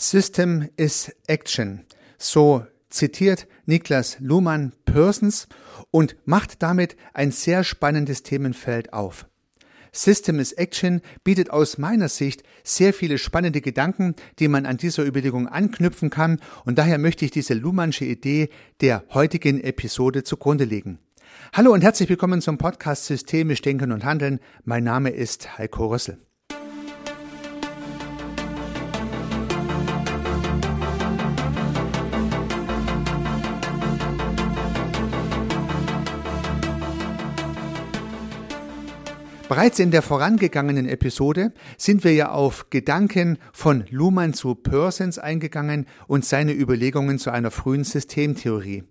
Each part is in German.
System is Action. So zitiert Niklas Luhmann Persons und macht damit ein sehr spannendes Themenfeld auf. System is Action bietet aus meiner Sicht sehr viele spannende Gedanken, die man an dieser Überlegung anknüpfen kann und daher möchte ich diese Luhmannsche Idee der heutigen Episode zugrunde legen. Hallo und herzlich willkommen zum Podcast Systemisch Denken und Handeln. Mein Name ist Heiko Rössel. Bereits in der vorangegangenen Episode sind wir ja auf Gedanken von Luhmann zu Persons eingegangen und seine Überlegungen zu einer frühen Systemtheorie.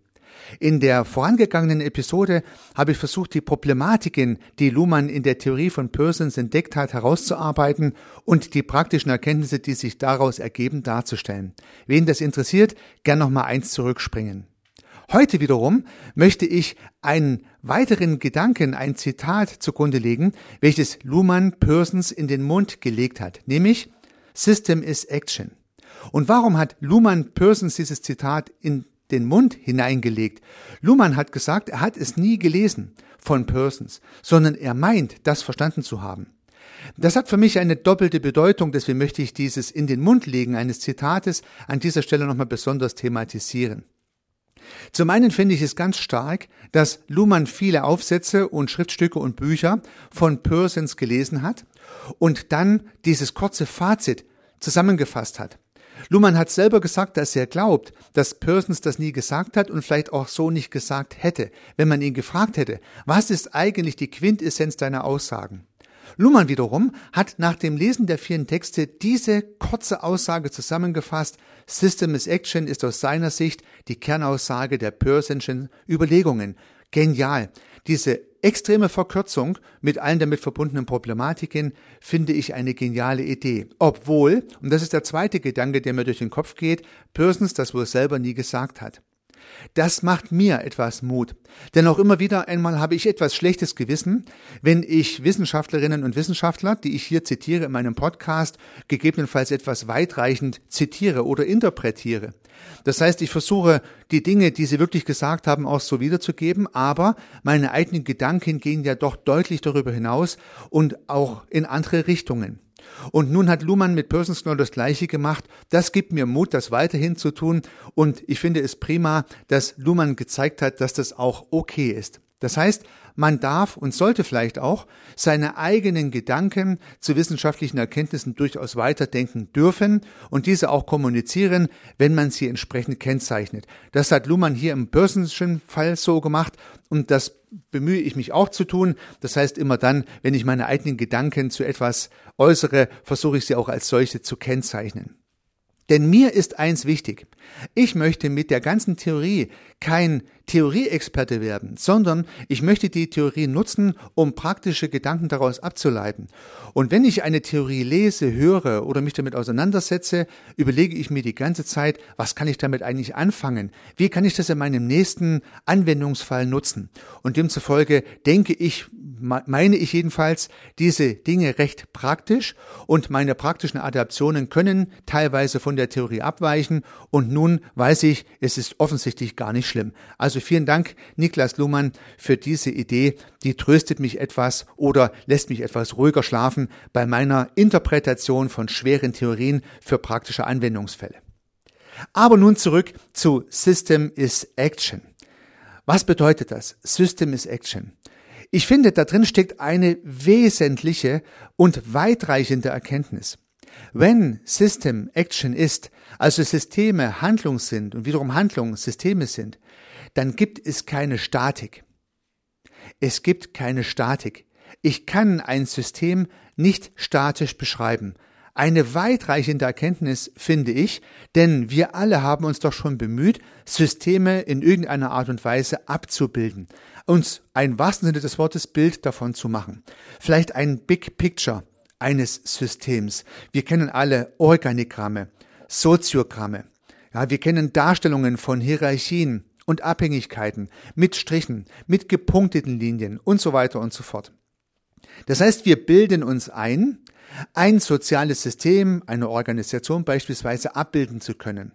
In der vorangegangenen Episode habe ich versucht, die Problematiken, die Luhmann in der Theorie von Persons entdeckt hat, herauszuarbeiten und die praktischen Erkenntnisse, die sich daraus ergeben, darzustellen. Wen das interessiert, gern nochmal eins zurückspringen. Heute wiederum möchte ich einen weiteren Gedanken, ein Zitat zugrunde legen, welches Luhmann Persons in den Mund gelegt hat, nämlich System is Action. Und warum hat Luhmann Persons dieses Zitat in den Mund hineingelegt? Luhmann hat gesagt, er hat es nie gelesen von Persons, sondern er meint, das verstanden zu haben. Das hat für mich eine doppelte Bedeutung, deswegen möchte ich dieses in den Mund legen eines Zitates an dieser Stelle nochmal besonders thematisieren. Zum einen finde ich es ganz stark, dass Luhmann viele Aufsätze und Schriftstücke und Bücher von Persons gelesen hat und dann dieses kurze Fazit zusammengefasst hat. Luhmann hat selber gesagt, dass er glaubt, dass Persons das nie gesagt hat und vielleicht auch so nicht gesagt hätte, wenn man ihn gefragt hätte, was ist eigentlich die Quintessenz deiner Aussagen? Luhmann wiederum hat nach dem Lesen der vielen Texte diese kurze Aussage zusammengefasst. System is Action ist aus seiner Sicht die Kernaussage der Pearsonschen Überlegungen. Genial. Diese extreme Verkürzung mit allen damit verbundenen Problematiken finde ich eine geniale Idee. Obwohl, und das ist der zweite Gedanke, der mir durch den Kopf geht, Pearsons das wohl selber nie gesagt hat. Das macht mir etwas Mut. Denn auch immer wieder einmal habe ich etwas schlechtes Gewissen, wenn ich Wissenschaftlerinnen und Wissenschaftler, die ich hier zitiere in meinem Podcast, gegebenenfalls etwas weitreichend zitiere oder interpretiere. Das heißt, ich versuche, die Dinge, die sie wirklich gesagt haben, auch so wiederzugeben, aber meine eigenen Gedanken gehen ja doch deutlich darüber hinaus und auch in andere Richtungen. Und nun hat Luhmann mit Persons genau das Gleiche gemacht. Das gibt mir Mut, das weiterhin zu tun. Und ich finde es prima, dass Luhmann gezeigt hat, dass das auch okay ist. Das heißt, man darf und sollte vielleicht auch seine eigenen Gedanken zu wissenschaftlichen Erkenntnissen durchaus weiterdenken dürfen und diese auch kommunizieren, wenn man sie entsprechend kennzeichnet. Das hat Luhmann hier im börsischen Fall so gemacht und das bemühe ich mich auch zu tun. Das heißt, immer dann, wenn ich meine eigenen Gedanken zu etwas äußere, versuche ich sie auch als solche zu kennzeichnen. Denn mir ist eins wichtig. Ich möchte mit der ganzen Theorie kein Theorieexperte werden, sondern ich möchte die Theorie nutzen, um praktische Gedanken daraus abzuleiten. Und wenn ich eine Theorie lese, höre oder mich damit auseinandersetze, überlege ich mir die ganze Zeit, was kann ich damit eigentlich anfangen? Wie kann ich das in meinem nächsten Anwendungsfall nutzen? Und demzufolge denke ich meine ich jedenfalls diese Dinge recht praktisch und meine praktischen Adaptionen können teilweise von der Theorie abweichen und nun weiß ich, es ist offensichtlich gar nicht schlimm. Also vielen Dank, Niklas Luhmann, für diese Idee. Die tröstet mich etwas oder lässt mich etwas ruhiger schlafen bei meiner Interpretation von schweren Theorien für praktische Anwendungsfälle. Aber nun zurück zu System is Action. Was bedeutet das? System is Action. Ich finde, da drin steckt eine wesentliche und weitreichende Erkenntnis. Wenn System Action ist, also Systeme Handlung sind und wiederum Handlungen Systeme sind, dann gibt es keine Statik. Es gibt keine Statik. Ich kann ein System nicht statisch beschreiben. Eine weitreichende Erkenntnis finde ich, denn wir alle haben uns doch schon bemüht, Systeme in irgendeiner Art und Weise abzubilden, uns ein wahrsten Sinne des Wortes Bild davon zu machen. Vielleicht ein Big Picture eines Systems. Wir kennen alle Organigramme, Soziogramme. Ja, wir kennen Darstellungen von Hierarchien und Abhängigkeiten mit Strichen, mit gepunkteten Linien und so weiter und so fort. Das heißt, wir bilden uns ein, ein soziales System, eine Organisation beispielsweise abbilden zu können.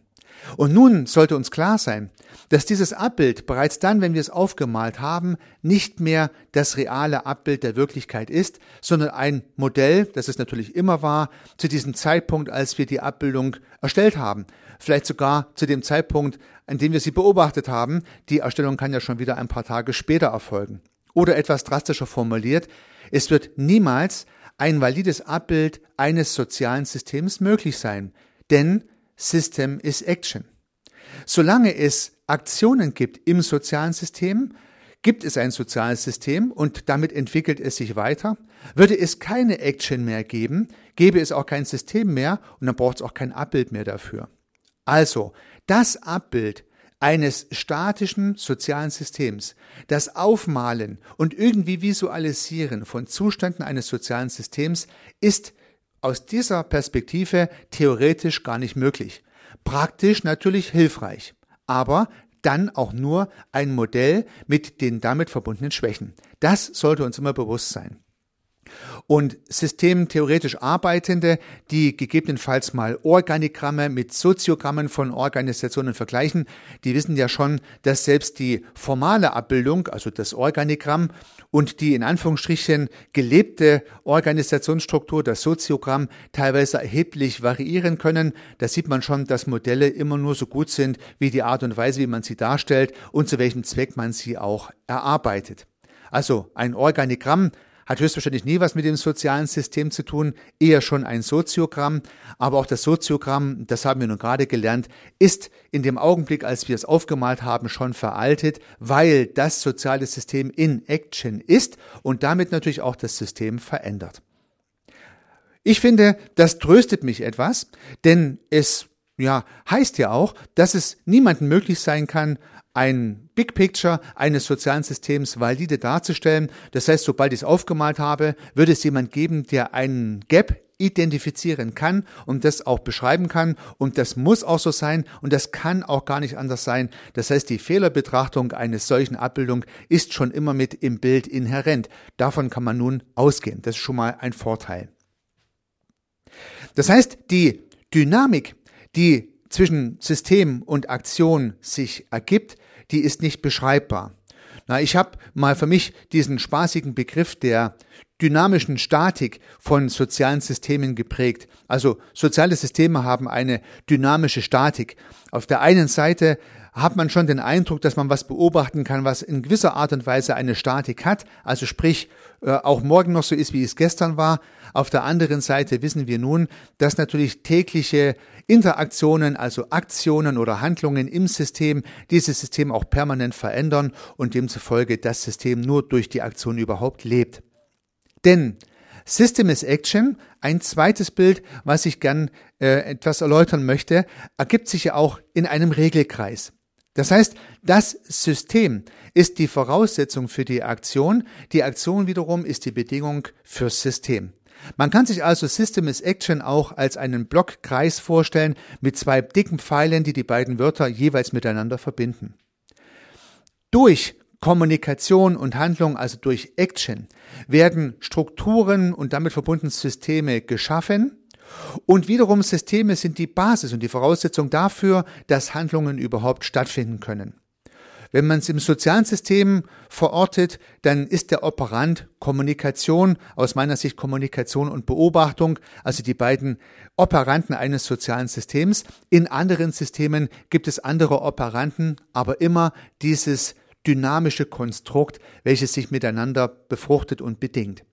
Und nun sollte uns klar sein, dass dieses Abbild bereits dann, wenn wir es aufgemalt haben, nicht mehr das reale Abbild der Wirklichkeit ist, sondern ein Modell, das es natürlich immer war, zu diesem Zeitpunkt, als wir die Abbildung erstellt haben. Vielleicht sogar zu dem Zeitpunkt, an dem wir sie beobachtet haben. Die Erstellung kann ja schon wieder ein paar Tage später erfolgen. Oder etwas drastischer formuliert, es wird niemals ein valides Abbild eines sozialen Systems möglich sein, denn System is Action. Solange es Aktionen gibt im sozialen System, gibt es ein soziales System und damit entwickelt es sich weiter. Würde es keine Action mehr geben, gäbe es auch kein System mehr und dann braucht es auch kein Abbild mehr dafür. Also, das Abbild eines statischen sozialen Systems, das Aufmalen und irgendwie Visualisieren von Zuständen eines sozialen Systems ist aus dieser Perspektive theoretisch gar nicht möglich. Praktisch natürlich hilfreich, aber dann auch nur ein Modell mit den damit verbundenen Schwächen. Das sollte uns immer bewusst sein. Und systemtheoretisch Arbeitende, die gegebenenfalls mal Organigramme mit Soziogrammen von Organisationen vergleichen, die wissen ja schon, dass selbst die formale Abbildung, also das Organigramm und die in Anführungsstrichen gelebte Organisationsstruktur, das Soziogramm, teilweise erheblich variieren können. Da sieht man schon, dass Modelle immer nur so gut sind wie die Art und Weise, wie man sie darstellt und zu welchem Zweck man sie auch erarbeitet. Also ein Organigramm hat höchstwahrscheinlich nie was mit dem sozialen System zu tun, eher schon ein Soziogramm. Aber auch das Soziogramm, das haben wir nun gerade gelernt, ist in dem Augenblick, als wir es aufgemalt haben, schon veraltet, weil das soziale System in Action ist und damit natürlich auch das System verändert. Ich finde, das tröstet mich etwas, denn es ja, heißt ja auch, dass es niemandem möglich sein kann, ein Big Picture eines sozialen Systems valide darzustellen. Das heißt, sobald ich es aufgemalt habe, würde es jemand geben, der einen Gap identifizieren kann und das auch beschreiben kann. Und das muss auch so sein und das kann auch gar nicht anders sein. Das heißt, die Fehlerbetrachtung eines solchen Abbildung ist schon immer mit im Bild inhärent. Davon kann man nun ausgehen. Das ist schon mal ein Vorteil. Das heißt, die Dynamik, die zwischen System und Aktion sich ergibt, die ist nicht beschreibbar. Na, ich habe mal für mich diesen spaßigen Begriff der dynamischen Statik von sozialen Systemen geprägt. Also soziale Systeme haben eine dynamische Statik. Auf der einen Seite hat man schon den Eindruck, dass man was beobachten kann, was in gewisser Art und Weise eine Statik hat, also sprich äh, auch morgen noch so ist, wie es gestern war. Auf der anderen Seite wissen wir nun, dass natürlich tägliche Interaktionen, also Aktionen oder Handlungen im System dieses System auch permanent verändern und demzufolge das System nur durch die Aktion überhaupt lebt. Denn System is Action, ein zweites Bild, was ich gern äh, etwas erläutern möchte, ergibt sich ja auch in einem Regelkreis. Das heißt, das System ist die Voraussetzung für die Aktion, die Aktion wiederum ist die Bedingung fürs System. Man kann sich also System is Action auch als einen Blockkreis vorstellen mit zwei dicken Pfeilen, die die beiden Wörter jeweils miteinander verbinden. Durch Kommunikation und Handlung, also durch Action, werden Strukturen und damit verbunden Systeme geschaffen, und wiederum Systeme sind die Basis und die Voraussetzung dafür, dass Handlungen überhaupt stattfinden können. Wenn man es im sozialen System verortet, dann ist der Operant Kommunikation, aus meiner Sicht Kommunikation und Beobachtung, also die beiden Operanten eines sozialen Systems. In anderen Systemen gibt es andere Operanten, aber immer dieses dynamische Konstrukt, welches sich miteinander befruchtet und bedingt.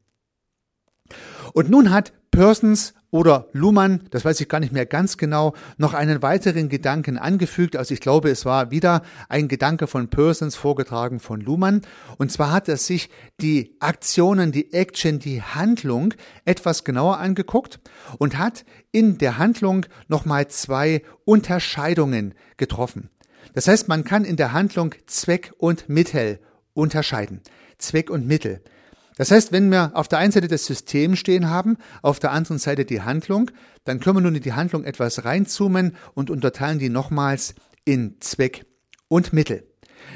Und nun hat Persons oder Luhmann, das weiß ich gar nicht mehr ganz genau, noch einen weiteren Gedanken angefügt. Also ich glaube, es war wieder ein Gedanke von Persons vorgetragen von Luhmann. Und zwar hat er sich die Aktionen, die Action, die Handlung etwas genauer angeguckt und hat in der Handlung nochmal zwei Unterscheidungen getroffen. Das heißt, man kann in der Handlung Zweck und Mittel unterscheiden. Zweck und Mittel. Das heißt, wenn wir auf der einen Seite das System stehen haben, auf der anderen Seite die Handlung, dann können wir nun in die Handlung etwas reinzoomen und unterteilen die nochmals in Zweck und Mittel.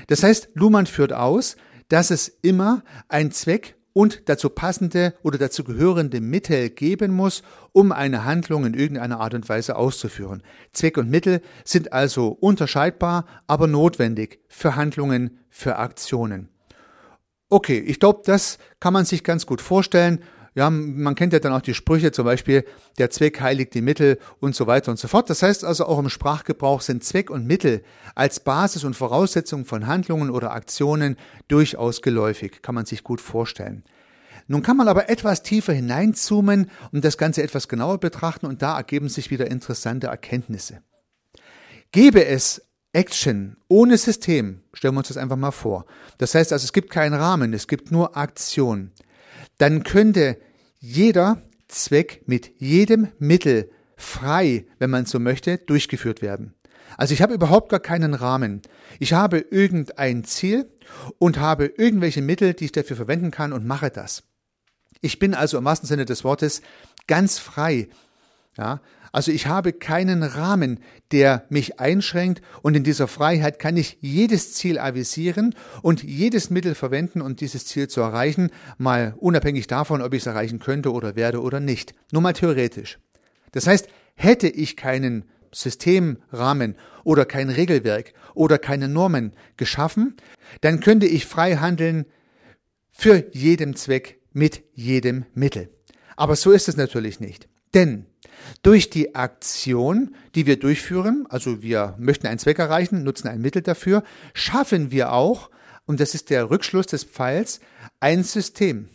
Das heißt, Luhmann führt aus, dass es immer ein Zweck und dazu passende oder dazu gehörende Mittel geben muss, um eine Handlung in irgendeiner Art und Weise auszuführen. Zweck und Mittel sind also unterscheidbar, aber notwendig für Handlungen, für Aktionen. Okay, ich glaube, das kann man sich ganz gut vorstellen. Ja, man kennt ja dann auch die Sprüche, zum Beispiel, der Zweck heiligt die Mittel und so weiter und so fort. Das heißt also auch im Sprachgebrauch sind Zweck und Mittel als Basis und Voraussetzung von Handlungen oder Aktionen durchaus geläufig, kann man sich gut vorstellen. Nun kann man aber etwas tiefer hineinzoomen und das Ganze etwas genauer betrachten und da ergeben sich wieder interessante Erkenntnisse. Gäbe es Action ohne System, stellen wir uns das einfach mal vor. Das heißt also, es gibt keinen Rahmen, es gibt nur Aktion dann könnte jeder Zweck mit jedem Mittel frei, wenn man so möchte, durchgeführt werden. Also ich habe überhaupt gar keinen Rahmen. Ich habe irgendein Ziel und habe irgendwelche Mittel, die ich dafür verwenden kann und mache das. Ich bin also im wahrsten Sinne des Wortes ganz frei. Ja, also ich habe keinen Rahmen, der mich einschränkt und in dieser Freiheit kann ich jedes Ziel avisieren und jedes Mittel verwenden, um dieses Ziel zu erreichen, mal unabhängig davon, ob ich es erreichen könnte oder werde oder nicht. Nur mal theoretisch. Das heißt, hätte ich keinen Systemrahmen oder kein Regelwerk oder keine Normen geschaffen, dann könnte ich frei handeln für jeden Zweck mit jedem Mittel. Aber so ist es natürlich nicht. Denn durch die Aktion, die wir durchführen, also wir möchten einen Zweck erreichen, nutzen ein Mittel dafür, schaffen wir auch, und das ist der Rückschluss des Pfeils, ein System.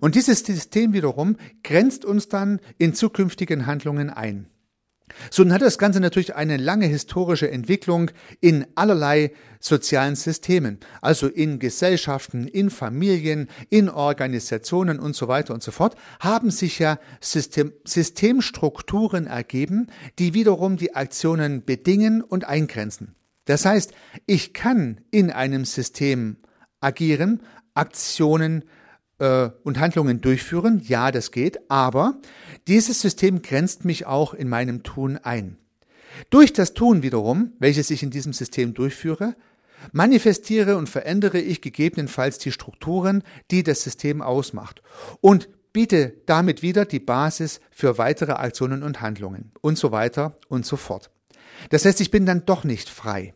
Und dieses System wiederum grenzt uns dann in zukünftigen Handlungen ein. So, hat das Ganze natürlich eine lange historische Entwicklung in allerlei sozialen Systemen, also in Gesellschaften, in Familien, in Organisationen und so weiter und so fort, haben sich ja System, Systemstrukturen ergeben, die wiederum die Aktionen bedingen und eingrenzen. Das heißt, ich kann in einem System agieren, Aktionen äh, und Handlungen durchführen. Ja, das geht, aber dieses System grenzt mich auch in meinem Tun ein. Durch das Tun wiederum, welches ich in diesem System durchführe, manifestiere und verändere ich gegebenenfalls die Strukturen, die das System ausmacht und biete damit wieder die Basis für weitere Aktionen und Handlungen und so weiter und so fort. Das heißt, ich bin dann doch nicht frei.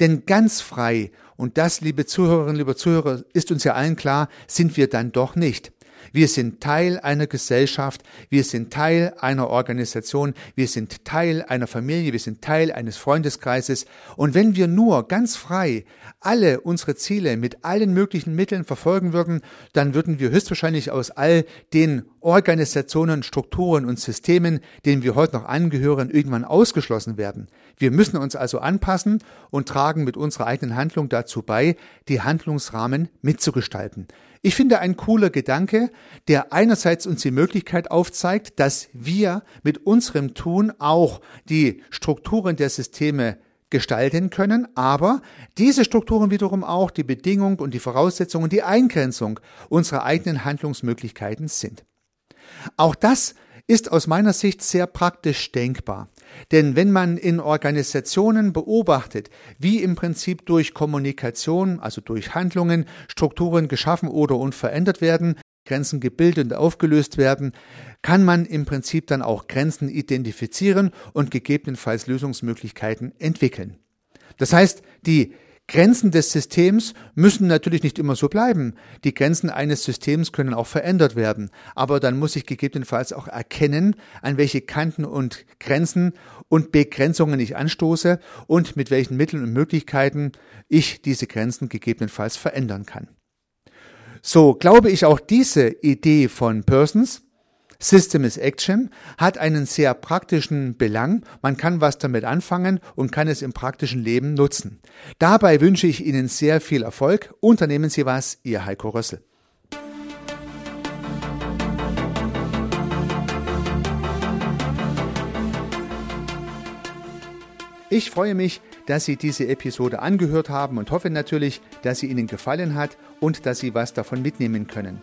Denn ganz frei, und das, liebe Zuhörerinnen, liebe Zuhörer, ist uns ja allen klar, sind wir dann doch nicht. Wir sind Teil einer Gesellschaft, wir sind Teil einer Organisation, wir sind Teil einer Familie, wir sind Teil eines Freundeskreises. Und wenn wir nur ganz frei alle unsere Ziele mit allen möglichen Mitteln verfolgen würden, dann würden wir höchstwahrscheinlich aus all den Organisationen, Strukturen und Systemen, denen wir heute noch angehören, irgendwann ausgeschlossen werden. Wir müssen uns also anpassen und tragen mit unserer eigenen Handlung dazu bei, die Handlungsrahmen mitzugestalten. Ich finde ein cooler Gedanke, der einerseits uns die Möglichkeit aufzeigt, dass wir mit unserem Tun auch die Strukturen der Systeme gestalten können, aber diese Strukturen wiederum auch die Bedingung und die Voraussetzung und die Eingrenzung unserer eigenen Handlungsmöglichkeiten sind. Auch das ist aus meiner Sicht sehr praktisch denkbar. Denn wenn man in Organisationen beobachtet, wie im Prinzip durch Kommunikation, also durch Handlungen, Strukturen geschaffen oder und verändert werden, Grenzen gebildet und aufgelöst werden, kann man im Prinzip dann auch Grenzen identifizieren und gegebenenfalls Lösungsmöglichkeiten entwickeln. Das heißt, die Grenzen des Systems müssen natürlich nicht immer so bleiben. Die Grenzen eines Systems können auch verändert werden. Aber dann muss ich gegebenenfalls auch erkennen, an welche Kanten und Grenzen und Begrenzungen ich anstoße und mit welchen Mitteln und Möglichkeiten ich diese Grenzen gegebenenfalls verändern kann. So glaube ich auch diese Idee von Persons, System is Action hat einen sehr praktischen Belang. Man kann was damit anfangen und kann es im praktischen Leben nutzen. Dabei wünsche ich Ihnen sehr viel Erfolg. Unternehmen Sie was, Ihr Heiko Rössel. Ich freue mich, dass Sie diese Episode angehört haben und hoffe natürlich, dass sie Ihnen gefallen hat und dass Sie was davon mitnehmen können.